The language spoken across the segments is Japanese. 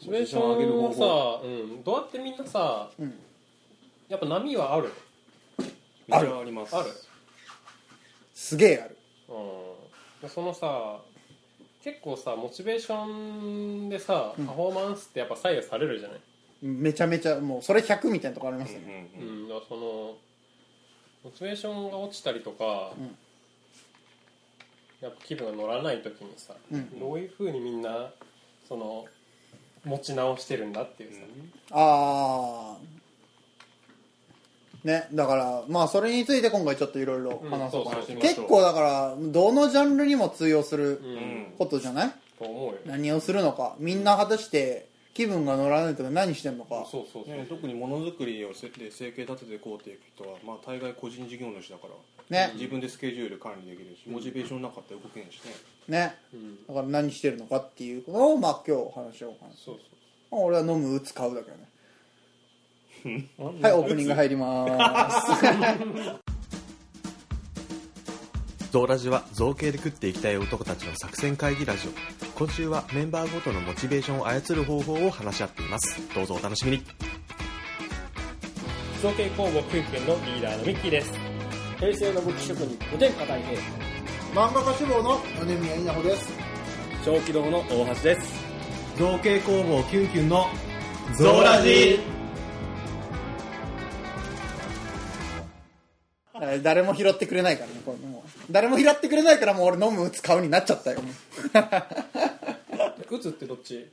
モチベーション上げる方をさ、うん、どうやってみんなさ、うん。やっぱ波はある？めっちゃあります。ある？すげえある。うん。でそのさ結構さモチベーションでさうん。パフォーマンスってやっぱ左右されるじゃない、めちゃめちゃもうそれ100みたいなとこありますよね、うん。うん。うんだからそのモチベーションが落ちたりとか、うん。やっぱ気分が乗らない時にさ、うん。どういうふうにみんなその持ち直してるんだっていうさ、ああねだからまあそれについて今回ちょっといろいろ話そうかな、うんそうそう結構だからどのジャンルにも通用することじゃない、と思うよ。何をするのか。みんな果たして気分が乗らないとか何してんのか。そうそうそう、ね、特にものづくりをせで生計立てていこうっていう人は、まあ、大概個人事業主だからね。自分でスケジュール管理できるしモチベーションなかったら動けんしね。ね。うんだから何してるのかっていうのをまあ今日話しようかな。そうまあ俺は飲む打つ買うだけどね。そうはいオープニング入ります。ゾウラジは造形で食っていきたい男たちの作戦会議ラジオ今週はメンバーごとのモチベーションを操る方法を話し合っています。どうぞお楽しみに。造形工房クンクンのリーダーのミッキーです。平成の武器職人五天下大平漫画家志望の米宮稲穂です。小気道の大橋です。造形工房キュンキュンのゾウラジ。だ誰も拾ってくれないからねこれもう誰も拾ってくれないからもう俺飲む打つ買うになっちゃったよ。打つってどっち？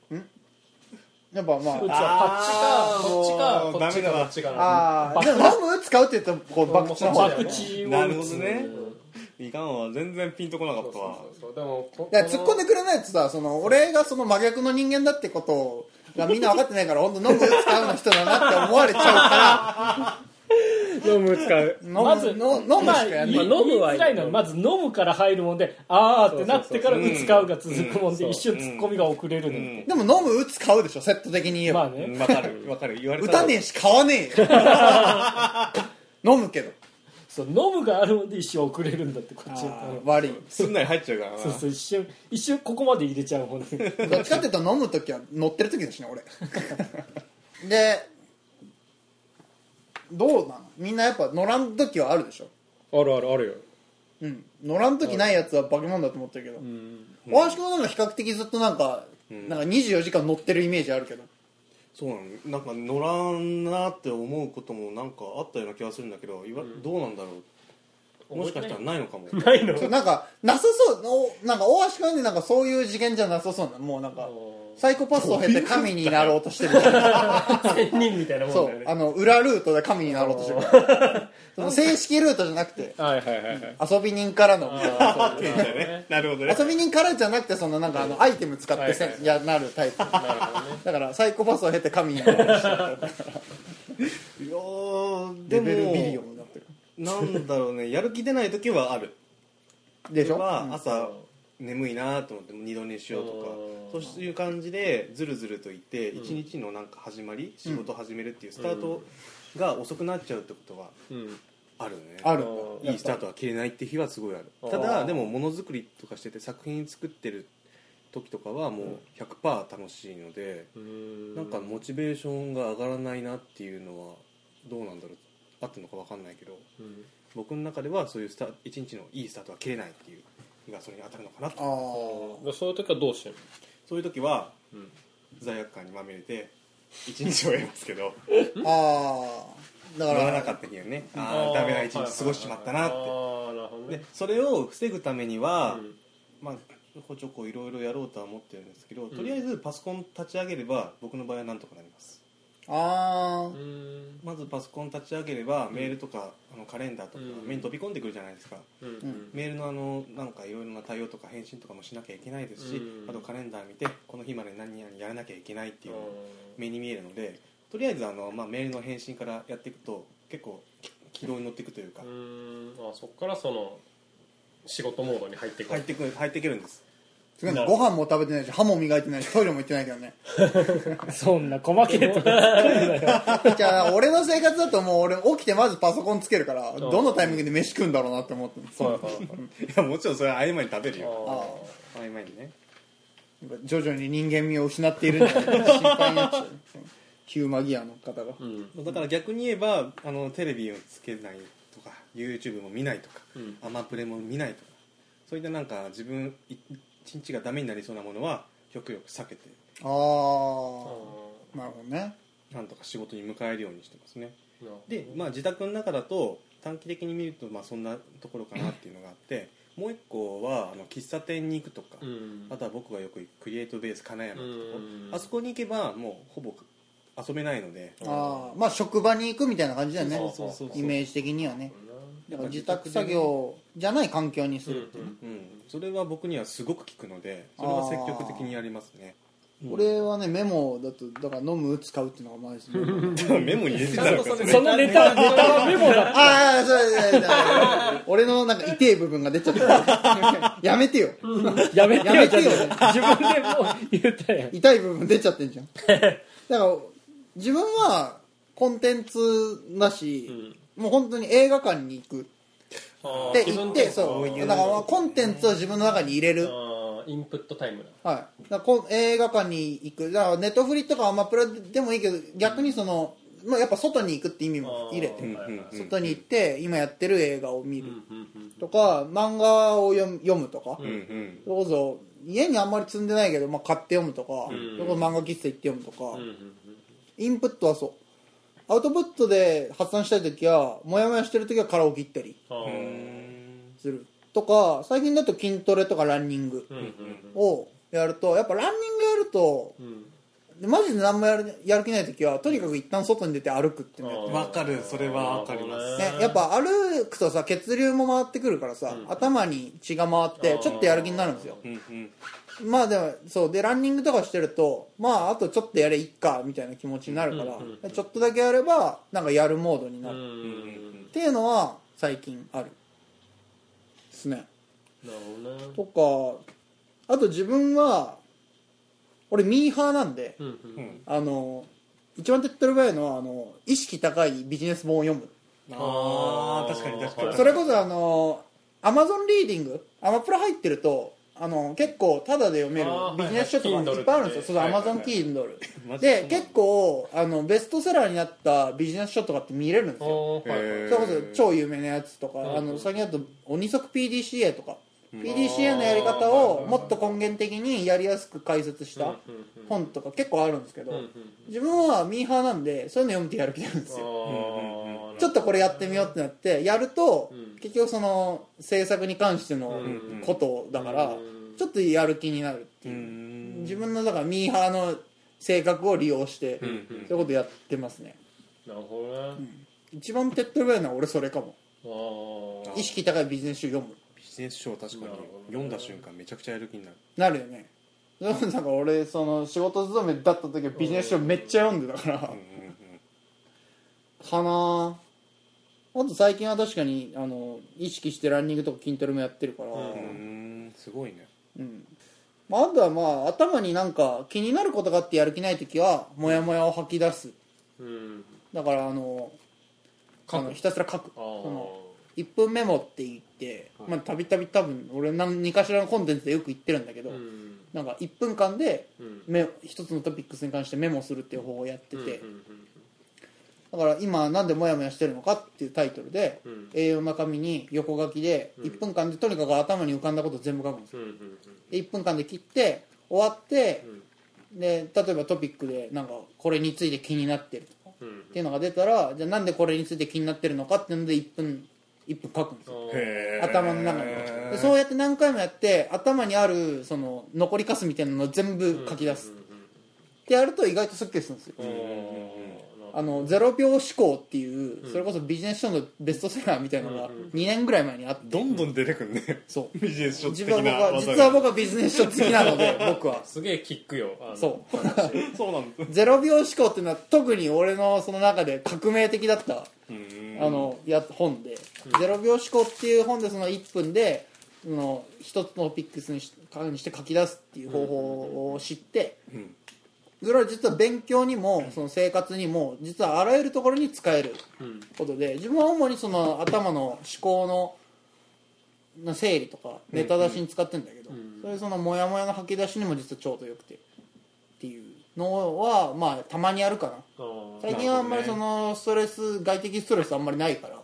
やっぱま打つはこっちかこっちかこっちかダメだ。こっちかな。ああでも飲む打つ買うって言うとこうバクチの方まあだよね。口をなる打つほどねいかんわ全然ピンとこなかそうったわ。そうそうでもこいや突っ込んでくれないとさその俺がその真逆の人間だってことがみんな分かってないから本当飲む打つ買うの人だなって思われちゃ飲む使う。む。まずの飲むしかやんない。まあ飲むはいいの。はまず飲むから入るもんであーってなってから打つ買うが続くもんでうん。一瞬ツッコミが遅れるねでも飲む打つ買うでしょセット的に言えば、まあね。うんわかるわかる。言われ打たら。たねえし買わねえよ。飲むけど。そう飲むがあるもんで一瞬遅れるんだってこっちは。あー悪い。すんなり入っちゃうからな。そうそう一瞬一瞬ここまで入れちゃうもんねどっちかっていうと飲む時は乗ってる時だしね俺。でどうなの？みんなやっぱ乗らん時はあるでしょ？あるあるあるよ。うん。乗らん時ないやつは化け物だと思ってるけど。うん。大橋君はなんか比較的ずっとなんか、ん。なんか24時間乗ってるイメージあるけど。そうなの。なんか乗らんなって思うこともなんかあったような気がするんだけどいわどうなんだろう。もしかしたらないのかも。ないの？そう。なんかなさそう。おなんか大橋君なんかそういう次元じゃなさそうな。もうなんかサイコパスを経て神になろうとしてる 仙人みたいなもんそだよね。うあの裏ルートで神になろうとしてる。その正式ルートじゃなくてはいはいはいはい。遊び人からの。なそういうね。なるほどね。遊び人からじゃなくてそのなんかあのアイテム使ってせはいはいやなるタイプ。なるほどね。だからサイコパスを経て神になろうとしてる。いやーでレベルビリオもンになってる。なんだろうね。やる気出ない時はある。でしょ？それはうん。朝眠いなと思っても二度寝しようとかそういう感じでずるずるといって一日のなんか始まり仕事を始めるっていうスタートが遅くなっちゃうってことはうん。あるね。あるいいスタートは切れないって日はすごいある。ただでもものづくりとかしてて作品作ってる時とかはもう100%楽しいのでうん。なんかモチベーションが上がらないなっていうのはどうなんだろう合ってるのか分かんないけどうん。僕の中ではそういうスタ一日のいいスタートは切れないっていう日がそれに当たるのかなと。あでそういう時はどうしてるそういう時はうん。罪悪感にまみれて一日終えますけどあああだから乗らなかった日はね。ああダメな一日過ごしちまったなって。ああなるほどね。でそれを防ぐためには、うん。まあちょこちょこいろいろやろうとは思ってるんですけど、とりあえずパソコン立ち上げれば僕の場合はなんとかなりますあうん。まずパソコン立ち上げればメールとかあのカレンダーとかうん。目に飛び込んでくるじゃないですか、メールのあのなんかいろいろな対応とか返信とかもしなきゃいけないですし、うん。あとカレンダー見てこの日まで何々やらなきゃいけないっていう目に見えるのでとりあえずあの、まあ、メールの返信からやっていくと結構軌道に乗っていくというか、うん。あそこからその仕事モードに入っていく。入ってく入っていけるんですすご飯も食べてないし歯も磨いてないしトイレも行ってないけどね。そんな細けえと じゃあ俺の生活だともう俺起きてまずパソコンつけるからどのタイミングで飯食うんだろうなって思ってはいはいやもちろんそれは合間に食べるよ。あ合間にね。徐々に人間味を失っているんじゃないか心配になっちゃう。ヒューマギアの方が。うん。だから逆に言えばあのテレビをつけないとか YouTube も見ないとか、うん。アマプレも見ないとかそういったなんか自分い一日がダメになりそうなものは極力避けて。ああなるほどね。なんとか仕事に迎えるようにしてますね。で、まあ、自宅の中だと短期的に見るとまあそんなところかなっていうのがあってもう一個はあの喫茶店に行くとか、うん。あとは僕がよく行くクリエイトベース金山ってとこ。うん。あそこに行けばもうほぼ遊べないので。ああまあ職場に行くみたいな感じだよね。そうそうそうそう。イメージ的にはね。だだから自宅作業じゃない環境にするっていうね、うん、それは僕にはすごく効くのでそれは積極的にやりますね。俺はねメモだとだから飲む使うっていうのがまず メモメモに入れてたのか。そのネタネタはメモだああそうそうそう俺のなんか痛い部分が出ちゃった。やめてよ。やめてよやめてよ。自分でもう言ったやん。痛い部分出ちゃってんじゃん。だから自分はコンテンツだし、もう本当に映画館に行く。って言ってそう。だからまあコンテンツを自分の中に入れる。インプットタイムだ。はい、だこ映画館に行く。だからネットフリとかアマプラでもいいけど逆にその、まあ、やっぱ外に行くって意味も入れて。外に行って今やってる映画を見る。とか漫画を読む読むとか、うんうん。それこそ家にあんまり積んでないけど、まあ、買って読むとか、漫画喫茶行って読むとか、インプットはそうアウトプットで発散したい時はモヤモヤしてる時はカラオケ行ったりするとか最近だと筋トレとかランニングをやるとやっぱランニングやるとうんでマジで何もやるやる気ない時はとにかく一旦外に出て歩くっていうのやってわかるそれはわかります。ね、やっぱ歩くとさ血流も回ってくるからさ、頭に血が回ってちょっとやる気になるんですよ。うんうん。まあでもそうでランニングとかしてるとまああとちょっとやれいっかみたいな気持ちになるから、うんちょっとだけやればなんかやるモードになる、っうんうんていうのは最近あるですね。なるほどね。とかあと自分は俺ミーハーなんで、うんうん。うんあの一番手っ取り早いのはあの意識高いビジネス本を読む。ああ確かに確かに。それこそあのアマゾンリーディングアマプラ入ってるとあの結構タダで読めるあービジネス書とかはいはいいっぱいあるんですよ、Kindle そうそう、はいアマゾンはい。Kindle マジで結構あのベストセラーになったビジネス書とかって見れるんですよ。おーはいはいへー。それこそ超有名なやつとか、んあの最近だと鬼足 PDCA とか、PDCA のやり方をもっと根源的にやりやすく解説した本とか結構あるんですけど、自分はミーハーなんでそういうの読むとやる気なんですよ。ちょっとこれやってみようってなってやると、うん結局その制作に関してのうんことだから、うんちょっとやる気になるってういう、ん。自分のだからミーハーの性格を利用して、そういうことやってますね。なるほどね。一番手っ取り早いのは俺それかも。意識高いビジネス書読むビジネス書を確かに読んだ瞬間めちゃくちゃやる気になる。なるよね。だから俺その仕事勤めだった時はビジネス書めっちゃ読んでたから、かな。あと最近は確かにあの意識してランニングとか筋トレもやってるから、うんすごいね。うん。まあ、あとはまあ頭になんか気になることがあってやる気ない時はモヤモヤを吐き出す。うん。だからあのあのひたすら書く。あの1分メモって言ってまあたびたび多分俺何かしらのコンテンツでよく言ってるんだけど、うん。なんか1分間でうん。メ一つのトピックスに関してメモするっていう方法をやってて、だから今なんでモヤモヤしてるのかっていうタイトルで、うん。A4 の紙に横書きで1分間でとにかく頭に浮かんだことを全部書くんですよ。で1分間で切って終わって、で例えばトピックでなんかこれについて気になってるとかっていうのが出たらじゃあなんでこれについて気になってるのかっていうので1分1分書くんですよ。頭の中に。でそうやって何回もやって頭にあるその残りかすみたいなのを全部書き出す。ってやると意外とすっきりするんですよ。うんうんうんあの0秒思考っていうそれこそビジネス書のベストセラーみたいなのが2年ぐらい前にあって。どんどん出てくるね。そう。ビジネス書自的な分は僕は実は僕はビジネス書好きなので 僕は。すげえキックよそう。そうなんだ。ゼロ秒思考っていうのは特に俺のその中で革命的だったうんあのや本で「ゼロ秒思考」っていう本でその1分でその一つのピックスにしにして書き出すっていう方法を知ってうんそれは実は勉強にもその生活にも実はあらゆるところに使えるうんことで自分は主にその頭の思考のの整理とかネタ出しに使ってるんだけど、うん。それそのモヤモヤの吐き出しにも実はちょうどよくてっていうのはまあたまにあるかな。うん最近はあんまりそのストレス外的ストレスあんまりないから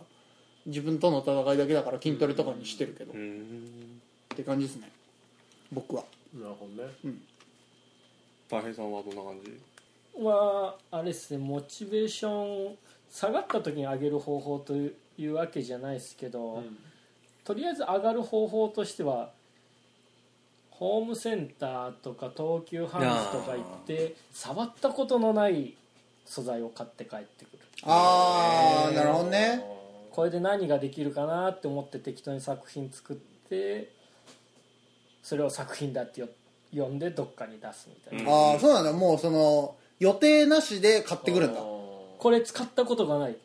自分との戦いだけだから筋トレとかにしてるけど、っうん。て感じですね。僕は。なるほどね大平さんはどんな感じ？はあれですねモチベーション下がった時に上げる方法というわけじゃないですけど、うん。とりあえず上がる方法としてはホームセンターとか東急ハンズとか行って触ったことのない素材を買って帰ってくる。ああなるほどね。これで何ができるかなって思って適当に作品作ってそれを作品だってよ呼んでどっかに出すみたいな、うん。ああそうなんだ。もうその予定なしで買ってくるんだ。これ使ったことがない。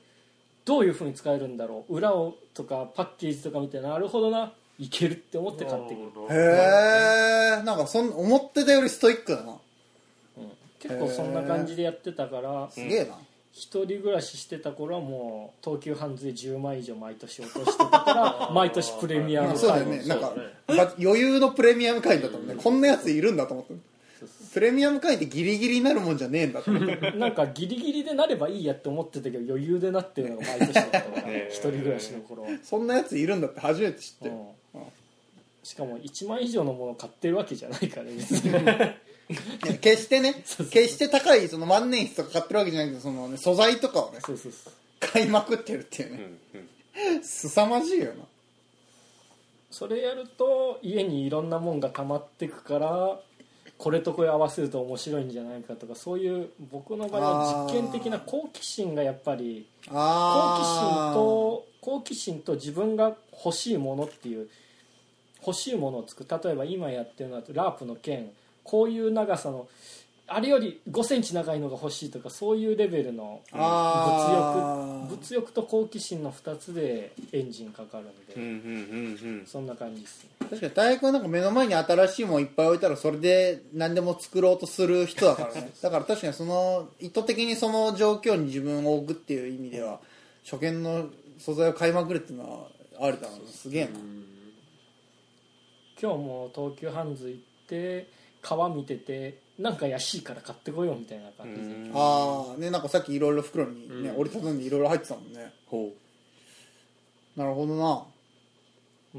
どういうふうに使えるんだろう。裏をとかパッケージとか見てなるほどな。いけるって思って買ってくる、へえんかそん思ってたよりストイックだな。うん。結構そんな感じでやってたから。すげえな、一人暮らししてた頃はもう東急ハンズで10万以上毎年落としてたから 毎年プレミアムあそうだよ会員ねなんか余裕のプレミアム会員だったもん。ねこんなやついるんだと思って。プレミアム会員ってギリギリになるもんじゃねえんだと思って。なんかギリギリでなればいいやって思ってたけど余裕でなってるのが毎年だったから一人暮らしの頃は、そんなやついるんだって初めて知って、うん。しかも1万以上のものを買ってるわけじゃないから別 決してね決して高いその万年筆とか買ってるわけじゃないけどその、ね、素材とかをねそうそうそう。買いまくってるっていううね。んうん凄まじいよな。それやると家にいろんなもんが溜まってくからこれとこれ合わせると面白いんじゃないかとかそういう僕の場合は実験的な好奇心がやっぱり好奇心あと好奇心と自分が欲しいものっていう欲しいものを作る。例えば今やってるのはラープの剣こういう長さのあれより5センチ長いのが欲しいとかそういうレベルの物欲物欲と好奇心の2つでエンジンかかるんで、そんな感じですね。確かに大学はなんか目の前に新しいもんいっぱい置いたらそれで何でも作ろうとする人だからね。だから確かにその意図的にその状況に自分を置くっていう意味では初見の素材を買いまくるっていうのはあるだろうな。すげえな。今日も東急ハンズ行って川見ててなんか安いから買ってこようみたいな感じで、うん。ああねなんかさっきいろいろ袋にね、うん。折りたたんでいろいろ入ってたもんね。ほなるほどな。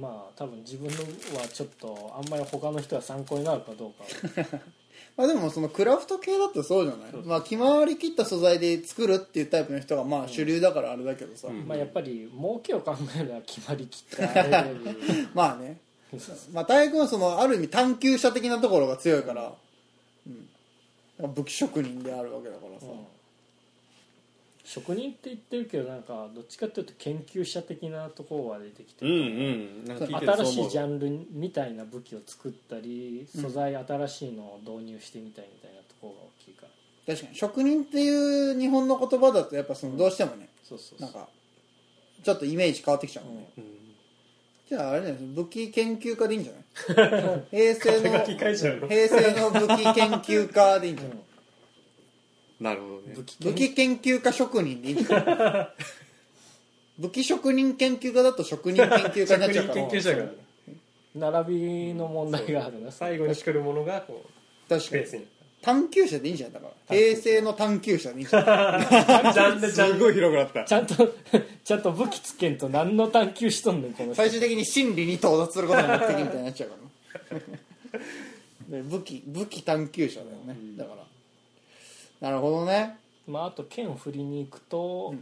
まあ多分自分のはちょっとあんまり他の人は参考になるかどうかは。まあでもそのクラフト系だとそうじゃない？まあ決まりきった素材で作るっていうタイプの人がまあ主流だからあれだけどさ、うん。まあやっぱり儲けを考えるのは決まりきった まあね まあ大学はそのある意味探求者的なところが強いから、うん、武器職人であるわけだからさ、うん。職人って言ってるけどなんかどっちかっていうと研究者的なところが出てきてううんうん。なんか聞いてる新しいジャンルみたいな武器を作ったり素材新しいのを導入してみたいみたいなところが大きいから。確かに。職人っていう日本の言葉だとやっぱそのどうしてもね、そうそうそう。なんかちょっとイメージ変わってきちゃうもんね、うんじゃああれだよね武器研究家でいいんじゃない？平成の書き換えちゃうの。平成の武器研究家でいいんじゃない、なるほどね。武器武器研究家職人でいいんじゃない？武器職人研究家だと職人研究家になっちゃうから。職人研究者が並びの問題があるな。最後に作るものがこう確かに。ベースに探求者でいいんじゃない？だから平成の探求者でいいんじゃない？ジャンルジャンルすごい広くなった。ちゃんと ちゃんと武器つけんと何の探求しとんねんこの人。最終的に真理に到達することが目的みたいになっちゃうから 武器武器探求者だよね、だから。なるほどね。まああと剣を振りに行くと、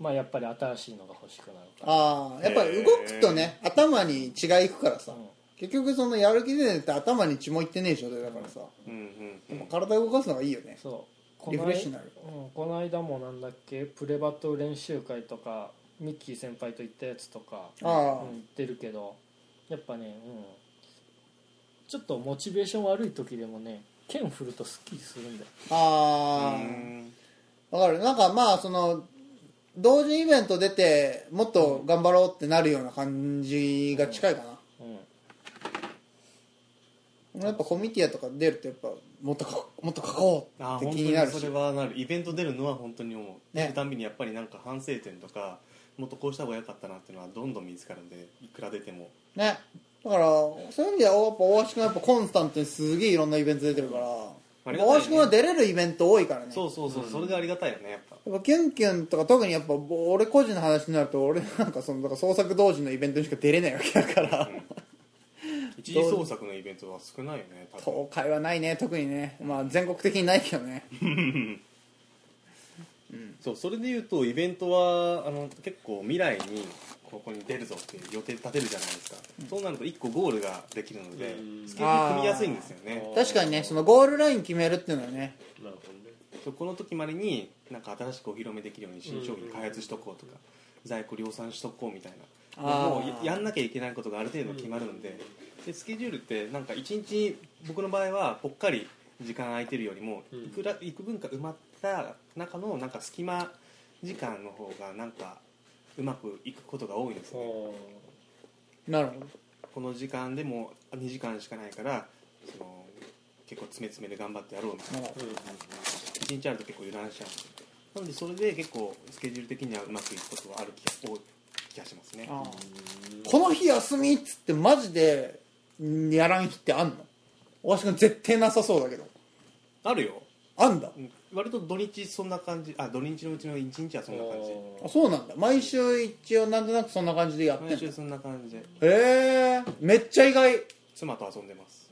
まあやっぱり新しいのが欲しくなるから。ああやっぱり動くとね頭に血がいくからさ、うん結局そのやる気でねって頭に血もいってねえ状態だからさ、うんうんやっぱ体動かすのがいいよね。そう。リフレッシュになる。うん、この間もなんだっけプレバト練習会とかミッキー先輩と行ったやつとか、ああ。うん、言ってるけどやっぱね、うん、ちょっとモチベーション悪い時でもね剣振るとスッキリするんだよ。あうんあ。わかる。なんかまあその同時イベント出てもっと頑張ろうってなるような感じが近いかな、うん俺やっぱコミティアとか出るとやっぱもっとかもっと書こうって気になるし。にそれはなる。イベント出るのは本当に思う、ね。出るたんびにやっぱりなんか反省点とかもっとこうした方が良かったなっていうのはどんどん見つかるんでいくら出ても。ね。だからそういう意味ではやっぱ大橋君はやっぱコンスタントにすげえいろんなイベント出てるから、ね。大橋君は出れるイベント多いからね。そうそうそう、それがありがたいよねやっぱ。やっぱキュンキュンとか特にやっぱ俺個人の話になると俺なんかそのだから創作同時のイベントにしか出れないわけだから、一次創作のイベントは少ないよね多分。東海はないね特にね。まあ全国的にないけどね。そうそれでいうとイベントはあの結構未来にここに出るぞっていう予定立てるじゃないですか、そうなると1個ゴールができるので、うん。スケジュール組みやすいんですよね。確かにねそのゴールライン決めるっていうのはね。なるほどね。そうこの時までになんか新しくお披露目できるように新商品開発しとこうとか、在庫量産しとこうみたいなもうややんなきゃいけないことがある程度決まるので,、でスケジュールってなんか1日僕の場合はぽっかり時間空いてるよりも、うん。いくら幾分か埋まった中のなんか隙間時間の方がなんかうまくいくことが多いんですね。なるほど。この時間でも2時間しかないからその結構詰め詰めで頑張ってやろうみたいな。なるほ1日あると結構油断しちゃうなのでそれで結構スケジュール的にはうまくいくことはある気が多い気がしますね。この日休みっつってマジでんやらん日ってあんの？大橋君絶対なさそうだけど。あるよ。あんだ？うん。割と土日そんな感じ。あ土日のうちの1日はそんな感じ。あそうなんだ。毎週一応なんとなくそんな感じでやってんの？毎週そんな感じ。でへえ。めっちゃ意外。妻と遊んでます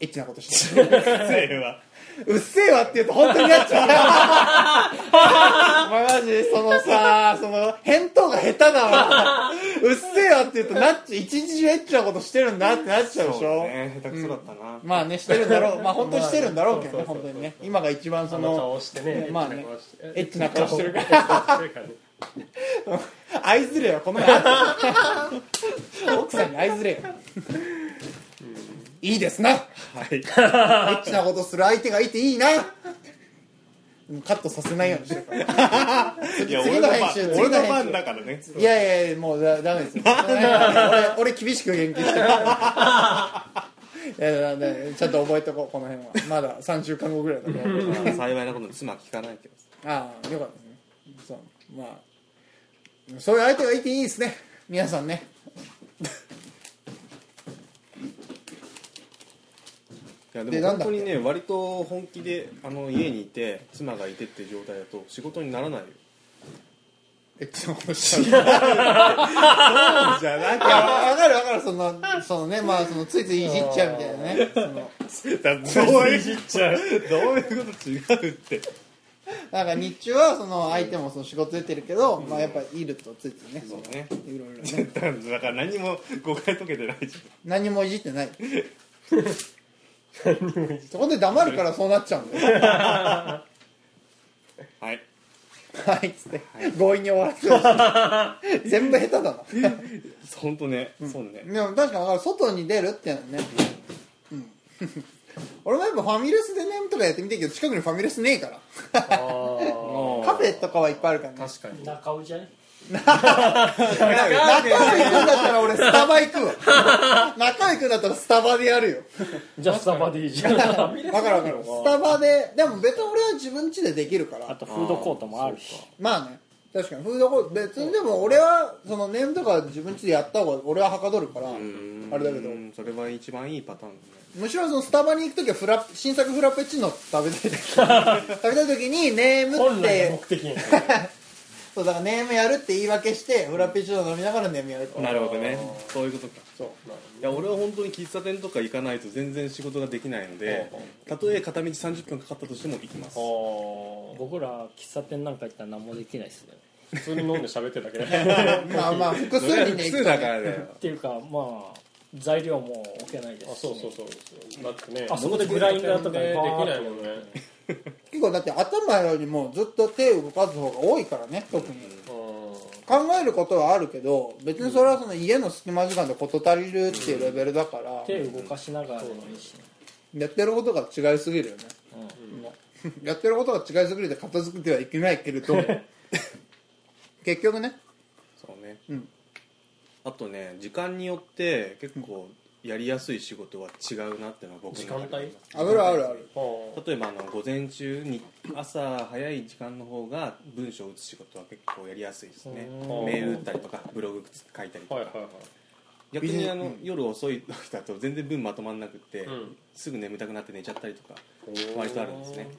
エッチなことしてる。それはうっせえわって言うと本当になっちゃう。マジそのさその返答が下手だわ。うっせえわって言うとなっちゃう。一日中エッチなことしてるんだってなっちゃうでしょ、そうね下手くそだったな、まあねしてるんだろう。まあ本当にしてるんだろうけどねまあ本当にね。今が一番そそのまあね。エッチな顔してる。から。ね 愛ずれよこの奥さんに愛ずれよいいですな。はい。エッチなことする相手がいていいな。カットさせないようにしてる。からいや次俺の編集俺の次の編だからね。いやいやもうだダメです。よ俺俺厳しく言及してる。いやだだちゃんと覚えとこうこの辺は。まだ3週間後ぐらいだから幸いなことに妻聞かないけど。ああよかったですね。そう。まあそういう相手がいていいですね。皆さんねいやでも本当にね割と本気であの家にいて妻がいてっていう状態だと仕事にならないよ。エッチなことしちゃうじゃなくいやわかるわかる。そのそのねまあそのついついいじっちゃうみたいなね。そのどう。いう。どういうこと違うって。なんか日中はその相手もその仕事出てるけど、まあやっぱいるとついついね。そうね。いろいろね。だから何も誤解解けてないじ何もいじってない そこで黙るからそうなっちゃうんだよ。はい。はいっつって強引に終わらせる。全部下手だな。本当ね、そうね。でも確かにだから外に出るってね、うん、俺もやっぱファミレスでねとかやってみたいけど近くにファミレスねえから。あカフェとかはいっぱいあるからね。確かに。中尾じゃね？中尾行くんだったら俺スタバ行くわ。中尾行くんだったらスタバでやるよ。じゃあスタバでいいじゃん。わかるわかる。スタバででも別に俺は自分家でできるから。あとフードコートもあるし。まあね。確かにフードコート。別にでも俺はそのネームとか自分家でやった方が俺ははかどるからあれだけど。うんそれは一番いいパターンだね。むしろそのスタバに行く時はフラ新作フラペチーノ食べたい時食べたい時に ネームっ本来のて目的に そうだからネームやるって言い訳してフラペチーノ飲みながらネームやるとなるほどね。そういうことか。そう。いや俺は本当に喫茶店とか行かないと全然仕事ができないのでたとえ片道30分かかったとしても行きます。僕ら喫茶店なんか行ったら何もできないっすね。普通に飲んで喋ってるだけで。まあまあ複数人で行くだからだよっていうかまあ材料も置けないですし。あそうそうそう。だってねあそこでグラインダーとかでできないもんね結構だって頭よりもずっと手を動かす方が多いからね特に。う考えることはあるけど別にそれはその家の隙間時間で事足りるっていうレベルだから。手動かしながらでもいいしねやってることが違いすぎるよね。やってることが違いすぎるで片付けてはいけないけれど 結局ね。そうね、うん。あとね時間によって結構やりやすい仕事は違うなっていうのは僕時間の中で帯？あるあるある。ん例えばあの午前中に朝早い時間の方が文章を打つ仕事は結構やりやすいですね。うん。メール打ったりとかブログ書いたりとか、はいはいはい。逆にあの、うん。夜遅い時だと全然分まとまんなくって、うん。すぐ眠たくなって寝ちゃったりとか割とあるんですね。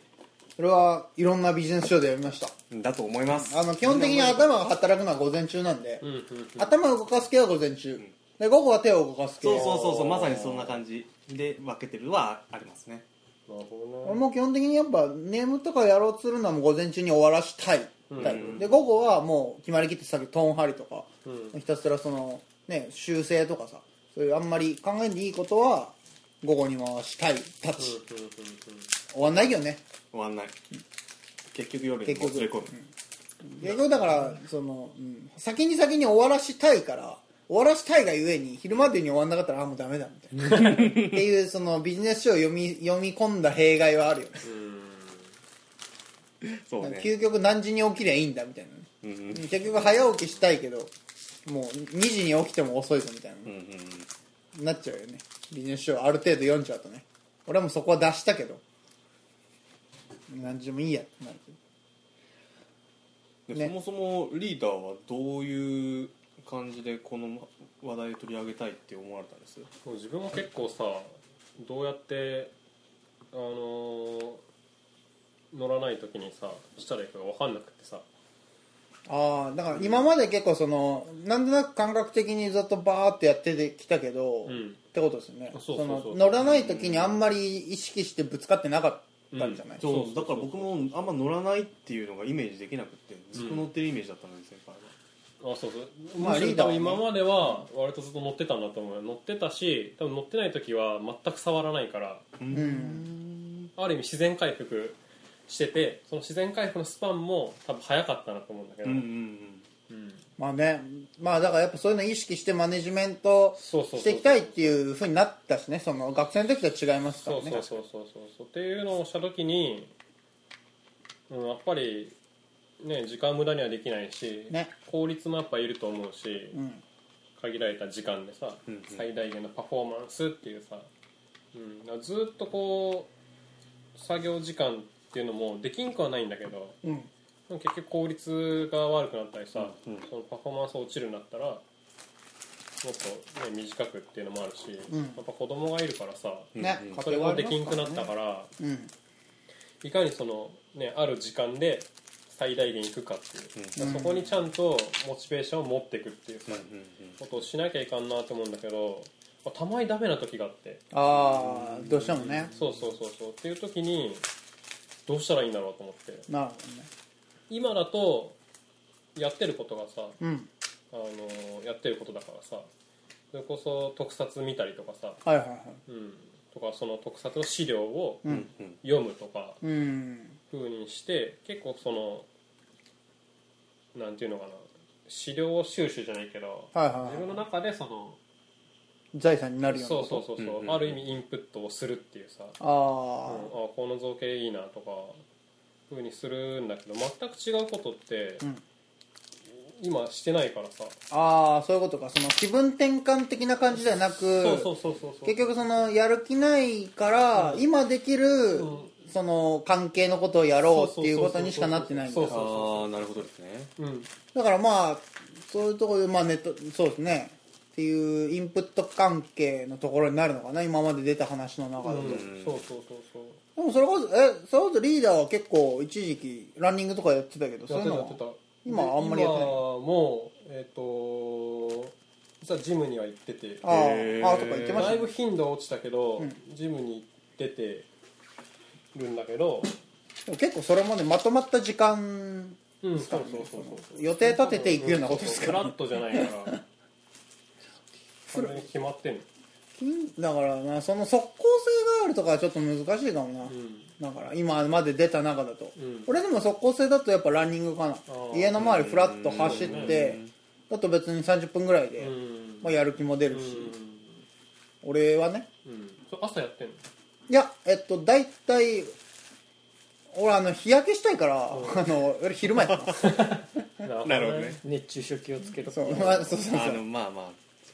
それはいろんなビジネス書で読みました。だと思います。あの基本的に頭が働くのは午前中なんで、うんうんうん。頭を動かす系は午前中、で午後は手を動かす系。そうそうそうそうまさにそんな感じ。で分けてるのはありますね。なるほど俺ねも基本的にやっぱネームとかやろうとするのはもう午前中に終わらしたいタイプ、うんで午後はもう決まりきってさっきトーン張りとか、うん。ひたすらそのね修正とかさそういうあんまり考えんでいいことは午後に回したいタッチ、うんうんうん終わんないけどね。終わんない。結局夜に結局。もつれ込む。結局だからその、うん先に先に終わらしたいから終わらしたいがゆえに昼までに終わんなかったらあもうダメだみたいな。っていうそのビジネス書を読み 読み込んだ弊害はあるよね。そうね。究極何時に起きりゃいいんだみたいなね。うん。うん結局早起きしたいけどもう2時に起きても遅いぞみたいなうんね、うん。なっちゃうよね。ビジネス書をある程度読んじゃうとね。俺はもうそこは出したけど何時でもいいやってなるねでそもそもリーダーはどういう感じでこの話題を取り上げたいって思われたんです？そう自分も結構さどうやってあのー乗らない時にさしたらいいかが分かんなくてさ。ああだから今まで結構そのなんとなく感覚的にずっとバーってやってきたけど、っうん。てことですよね。そうそうそうの乗らない時にあんまり意識してぶつかってなかったんじゃない、そうそうそうそう。だから僕もあんま乗らないっていうのがイメージできなくてずっと乗ってるイメージだったのに先輩はあそうそう。まあリーダーはね。今までは割とずっと乗ってたんだと思う。よ乗ってたし多分乗ってない時は全く触らないからうん。ある意味自然回復しててその自然回復のスパンも多分早かったなと思うんだけど、うんうんうん。まあね。まあだからやっぱそういうの意識してマネジメントしていきたいっていうふうになったしね。その学生の時とは違いますかそうらね。そうそうそうそうそう。っていうのをした時に、うん、やっぱりね時間無駄にはできないし、ね。効率もやっぱいると思うし、うん。限られた時間でさ、うんうん。最大限のパフォーマンスっていうさ、うん、だからずっとこう作業時間っていうのもできんくはないんだけどうん。でも結局効率が悪くなったりさ、うんうん。そのパフォーマンス落ちるんだったらもっと、ね、短くっていうのもあるし、うん。やっぱ子供がいるからさ、ね。うんそれもできんくなったからうん。いかにその、ね、ある時間で最大限いくかっていう、そこにちゃんとモチベーションを持っていくっていうことをしなきゃいかんなと思うんだけど、まあたまにダメな時があって。ああどうしてもね。そうそうそう。そうっていう時にどうしたらいいんだろうと思って。なるほ今だとやってることがさどねあのやってることだからさそれこそ特撮見たりとかさ、うんはいはいはい。うん、とかその特撮の資料をうんうん。読むとかうん。風にして結構そのなんていうのかな。資料収集じゃないけどはいはいはい。自分の中でその財産になるようなそうそうそうそう、うんうんある意味インプットをするっていうさ、うん、ああこの造形いいなとか風にするんだけど全く違うことって、うん。今してないからさ。あああそういうことか。その気分転換的な感じではなくそうそうそうそうそう。結局そのやる気ないから、うん。今できる、うんその関係のことをやろうっていうことにしかなってないんだああなるほどですね。うん。だからまあそういうところでまあネットそうですね。っていうインプット関係のところになるのかな今まで出た話の中だと、うん。でそうそうそうそう。もそれこそえそれこそリーダーは結構一時期ランニングとかやってたけどそうやいうのはってたやってた。今はあんまりやってない。今もえっ、と実はジムには行ってて。ああとか言ってましたね。だいぶ頻度は落ちたけど、うん。ジムに行っててるんだけどでも結構それまでまとまった時間うんそうそうそうそう予定立てていくようなことですから。フラットじゃないから完全に決まってんの。だからなその即効性があるとかはちょっと難しいかもな、うん。だから今まで出た中だと、うん。俺でも即効性だとやっぱランニングかな。ー。家の周りフラッと走ってだと別に30分ぐらいで、うん。まあ、やる気も出うるし、ん。俺はね。うん。それ朝やってんの？いやえっと大体俺あの日焼けしたいから、あの俺昼間やってますなるほどね。熱中症気をつけるそう,、まあ、そうそうそあうのまあまあ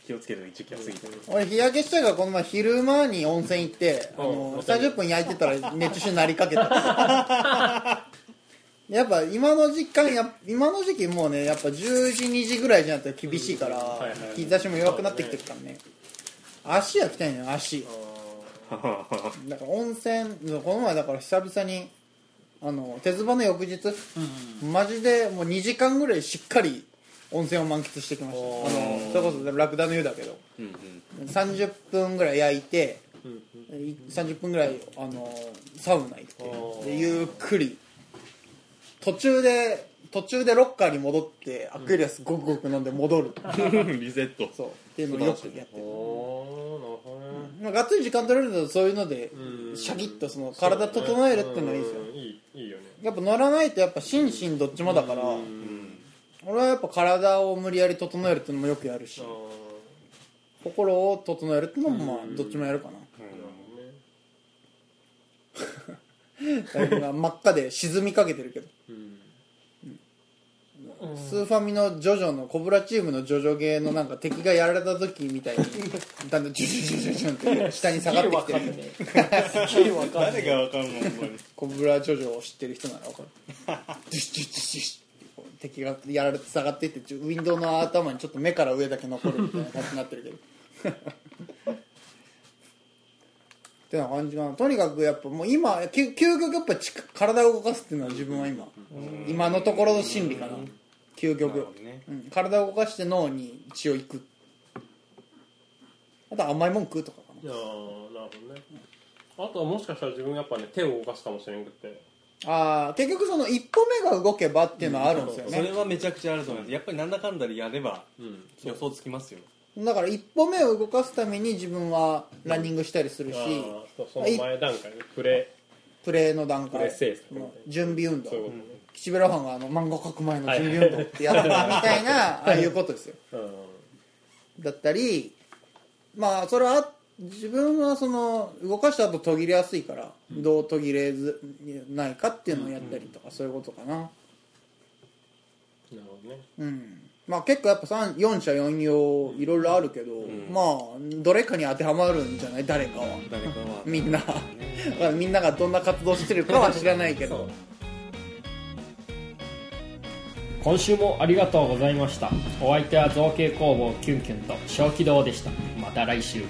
気をつける一時期は過ぎて俺日焼けしたいからこの前昼間に温泉行ってあうんの30分焼いてたら熱中症になりかけた。やっぱ今の時間や今の時期もうねやっぱ10時2時ぐらいじゃないと厳しいから、はいはい日差しも弱くなってきてるからね。足やきたいのよ足だから温泉この前だから久々にあの手唾の翌日、マジでもう2時間ぐらいしっかり温泉を満喫してきました。あのそれこそラクダの湯だけど。うんうん。30分ぐらい焼いてうんうん。30分ぐらいあのサウナ行ってでゆっくり。途中で途中でロッカーに戻ってアクエリアスごくごく飲んで戻る、リセット。そう。っていうのをよくやってる、まあ、がっつり時間取れるとそういうのでうん。シャキッとその体整えるっていうのがいいですよ。うん。いいいいよね。やっぱ乗らないとやっぱ心身どっちもだからうん。俺はやっぱ体を無理やり整えるっていうのもよくやるしあ心を整えるっていうのもまあどっちもやるかな。真っ赤で沈みかけてるけど。うんスーファミのジョジョのコブラチームのジョジョゲーのなんか敵がやられた時みたいに だんだんジュジュジュジュジュって下に下がってきてるすげえわかんない。誰がわかんのほんまにコブラジョジョを知ってる人なら分かるジュシジュシジュシジュ敵がやられて下がっていってウィンドウの頭にちょっと目から上だけ残るみたいな感じになってるけどってな感じかなとにかくやっぱもう今究究極やっぱち体を動かすっていうのは自分は今今のところの心理かな究極、ね。うん、体を動かして脳に血をいく。あとは甘いもん食うとかかいやーなるほどね。あとはもしかしたら自分やっぱね手を動かすかもしれんくって。なあー結局その一歩目が動けばっていうのはあるんですよね、それはめちゃくちゃあると思います。やっぱりなんだかんだでやればうん。予想つきますよ。だから一歩目を動かすために自分はランニングしたりするし、あーその前段階ねプレプレーの段階。準備運動。そういうことね岸辺露伴があの漫画描く前の準備運動ってやったみたいなああいうことですよ。うん。だったりまあそれは自分はその動かした後途切れやすいからどう途切れずないかっていうのをやったりとかそういうことかな。なるほどね。うん。まあ結構やっぱ三4社4用いろいろあるけど、まあどれかに当てはまるんじゃない？誰かは。誰かは。みんな。まあみんながどんな活動してるかは知らないけど今週もありがとうございました。お相手は造形工房キュンキュンと小気道でした。また来週。